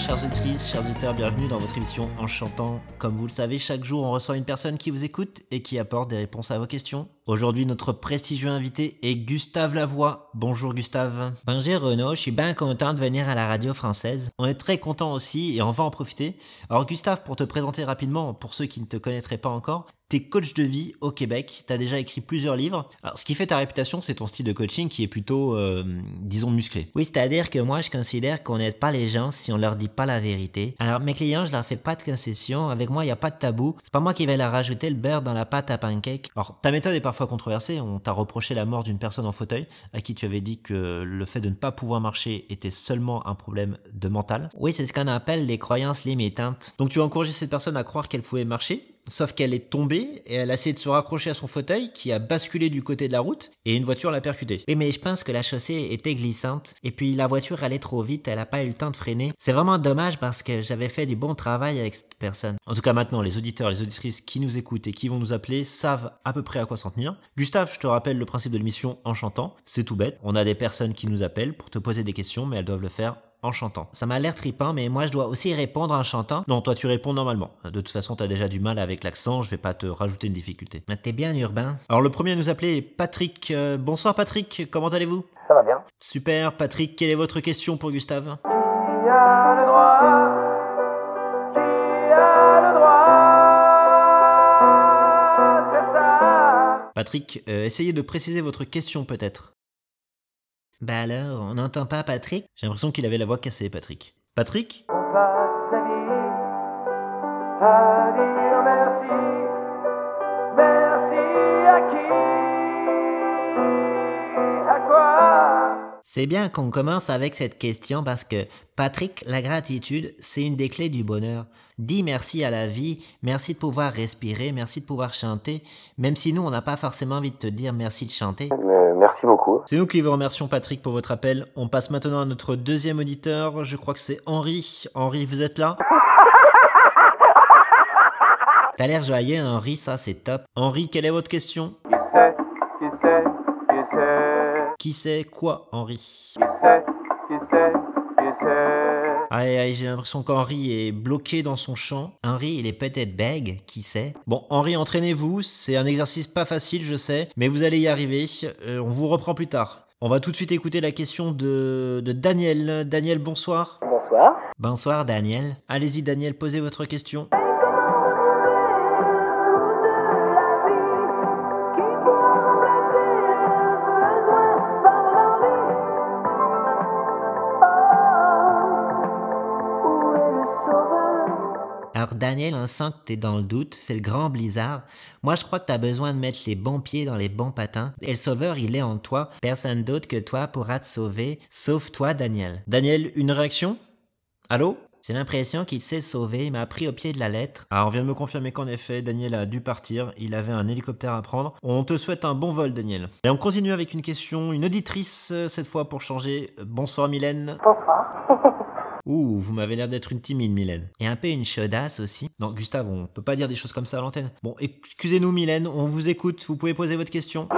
chers auditrices, chers auditeurs, bienvenue dans votre émission En chantant. Comme vous le savez, chaque jour on reçoit une personne qui vous écoute et qui apporte des réponses à vos questions. Aujourd'hui, notre prestigieux invité est Gustave Lavoie. Bonjour Gustave. Bonjour Renaud, je suis bien content de venir à la radio française. On est très content aussi et on va en profiter. Alors Gustave, pour te présenter rapidement, pour ceux qui ne te connaîtraient pas encore, T'es coach de vie au Québec, t'as déjà écrit plusieurs livres. Alors, ce qui fait ta réputation, c'est ton style de coaching qui est plutôt, euh, disons, musclé. Oui, c'est-à-dire que moi, je considère qu'on n'aide pas les gens si on leur dit pas la vérité. Alors, mes clients, je leur fais pas de concession. Avec moi, il a pas de tabou. C'est pas moi qui vais leur rajouter le beurre dans la pâte à pancake. Alors, ta méthode est parfois controversée. On t'a reproché la mort d'une personne en fauteuil, à qui tu avais dit que le fait de ne pas pouvoir marcher était seulement un problème de mental. Oui, c'est ce qu'on appelle les croyances limitantes. Donc, tu as encouragé cette personne à croire qu'elle pouvait marcher, sauf qu'elle est tombée et elle a essayé de se raccrocher à son fauteuil qui a basculé du côté de la route et une voiture l'a percuté. Oui, mais je pense que la chaussée était glissante et puis la voiture allait trop vite, elle a pas eu le temps de freiner. C'est vraiment dommage parce que j'avais fait du bon travail avec cette personne. En tout cas, maintenant, les auditeurs, les auditrices qui nous écoutent et qui vont nous appeler savent à peu près à quoi s'en tenir. Gustave, je te rappelle le principe de l'émission en chantant. C'est tout bête. On a des personnes qui nous appellent pour te poser des questions, mais elles doivent le faire en chantant. Ça m'a l'air tripant, mais moi je dois aussi répondre en chantant. Non, toi tu réponds normalement. De toute façon, t'as déjà du mal avec l'accent, je vais pas te rajouter une difficulté. Mais t'es bien urbain. Alors le premier à nous appeler est Patrick. Euh, bonsoir Patrick, comment allez-vous? Ça va bien. Super, Patrick, quelle est votre question pour Gustave? Qui a le droit? Qui a le droit de faire ça? Patrick, euh, essayez de préciser votre question peut-être. Bah alors, on n'entend pas Patrick? J'ai l'impression qu'il avait la voix cassée, Patrick. Patrick? On passe vie C'est bien qu'on commence avec cette question parce que, Patrick, la gratitude, c'est une des clés du bonheur. Dis merci à la vie, merci de pouvoir respirer, merci de pouvoir chanter, même si nous, on n'a pas forcément envie de te dire merci de chanter. Euh, Merci beaucoup. C'est nous qui vous remercions Patrick pour votre appel. On passe maintenant à notre deuxième auditeur. Je crois que c'est Henri. Henri, vous êtes là? T'as l'air joyeux, Henri, ça c'est top. Henri, quelle est votre question? Qui sait quoi, Henri? Qui sait Qui sait Qui sait Aïe, aïe, j'ai l'impression qu'Henri est bloqué dans son champ. Henri, il est peut-être bègue, qui sait? Bon, Henri, entraînez-vous. C'est un exercice pas facile, je sais, mais vous allez y arriver. Euh, on vous reprend plus tard. On va tout de suite écouter la question de, de Daniel. Daniel, bonsoir. Bonsoir. Bonsoir, Daniel. Allez-y, Daniel, posez votre question. Daniel, on sent que t'es dans le doute, c'est le grand blizzard. Moi, je crois que t'as besoin de mettre les bons pieds dans les bons patins. Et le sauveur, il est en toi. Personne d'autre que toi pourra te sauver, sauf toi, Daniel. Daniel, une réaction? Allô? J'ai l'impression qu'il s'est sauvé, il m'a pris au pied de la lettre. Alors, on vient de me confirmer qu'en effet, Daniel a dû partir. Il avait un hélicoptère à prendre. On te souhaite un bon vol, Daniel. Et on continue avec une question, une auditrice, euh, cette fois pour changer. Bonsoir, Mylène. Bonsoir. Ouh, vous m'avez l'air d'être une timide, Mylène. Et un peu une chaudasse aussi. Non, Gustave, on peut pas dire des choses comme ça à l'antenne. Bon, excusez-nous, Mylène, on vous écoute. Vous pouvez poser votre question.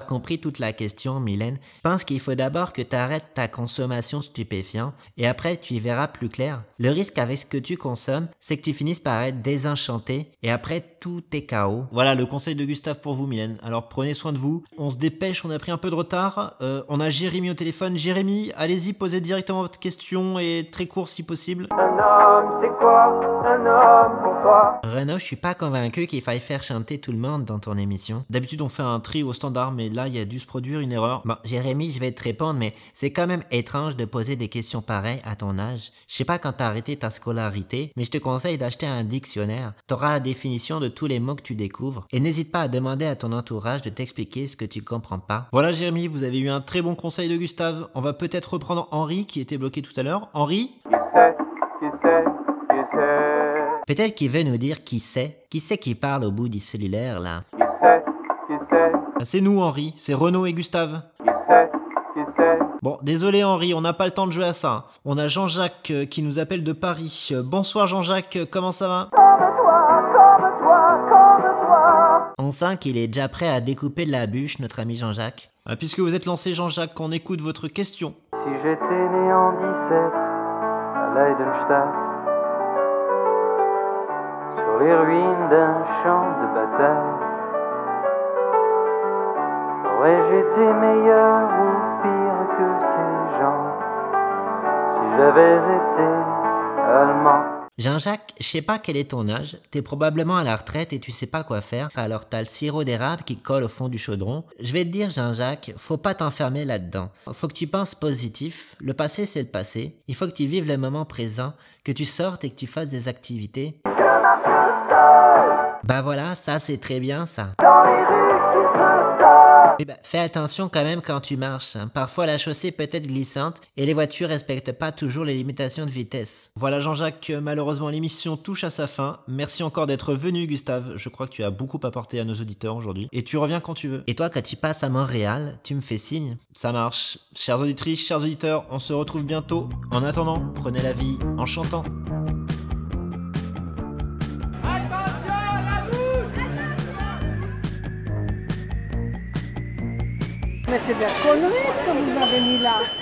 Compris toute la question, Mylène. Pense qu'il faut d'abord que tu arrêtes ta consommation stupéfiante et après tu y verras plus clair. Le risque avec ce que tu consommes, c'est que tu finisses par être désenchanté et après tout est chaos. Voilà le conseil de Gustave pour vous, Mylène. Alors prenez soin de vous. On se dépêche, on a pris un peu de retard. Euh, on a Jérémy au téléphone. Jérémy, allez-y, posez directement votre question et très court si possible. Un homme, c'est quoi? Un homme pour toi Renaud, je suis pas convaincu qu'il faille faire chanter tout le monde dans ton émission. D'habitude, on fait un tri au standard, mais là, il y a dû se produire une erreur. Bon, Jérémy, je vais te répondre, mais c'est quand même étrange de poser des questions pareilles à ton âge. Je sais pas quand t'as arrêté ta scolarité, mais je te conseille d'acheter un dictionnaire. T'auras la définition de tous les mots que tu découvres. Et n'hésite pas à demander à ton entourage de t'expliquer ce que tu comprends pas. Voilà, Jérémy, vous avez eu un très bon conseil de Gustave. On va peut-être reprendre Henri, qui était bloqué tout à l'heure. Henri? Qui sait? Qui sait? Qui sait? Peut-être qu'il veut nous dire qui c'est. Qui c'est qui parle au bout du cellulaire là? Qui sait, qui sait, Ah, C'est nous Henri, c'est Renaud et Gustave. qui sait, qui sait? Bon, désolé Henri, on n'a pas le temps de jouer à ça. On a Jean-Jacques euh, qui nous appelle de Paris. Euh, Bonsoir Jean-Jacques, euh, comment ça va? il est déjà prêt à découper de la bûche, notre ami Jean-Jacques. Ah, puisque vous êtes lancé, Jean-Jacques, qu'on écoute votre question. Si j'étais né en 17 à Leidenstadt, sur les ruines d'un champ de bataille, aurais-je été meilleur ou pire que ces gens si j'avais été allemand? Jean-Jacques, je sais pas quel est ton âge, t'es probablement à la retraite et tu sais pas quoi faire, alors t'as le sirop d'érable qui colle au fond du chaudron. Je vais te dire Jean-Jacques, faut pas t'enfermer là-dedans. Faut que tu penses positif, le passé c'est le passé, il faut que tu vives le moment présent, que tu sortes et que tu fasses des activités. Bah voilà, ça c'est très bien ça. Tordent. Eh ben, fais attention quand même quand tu marches. hein. Parfois la chaussée peut être glissante et les voitures respectent pas toujours les limitations de vitesse. Voilà Jean-Jacques, euh, malheureusement l'émission touche à sa fin. Merci encore d'être venu Gustave, je crois que tu as beaucoup apporté à nos auditeurs aujourd'hui. Et tu reviens quand tu veux. Et toi quand tu passes à Montréal, tu me fais signe. Ça marche. Chères auditrices, chers auditeurs, on se retrouve bientôt. En attendant, prenez la vie en chantant. Mais c'est des conneries ce que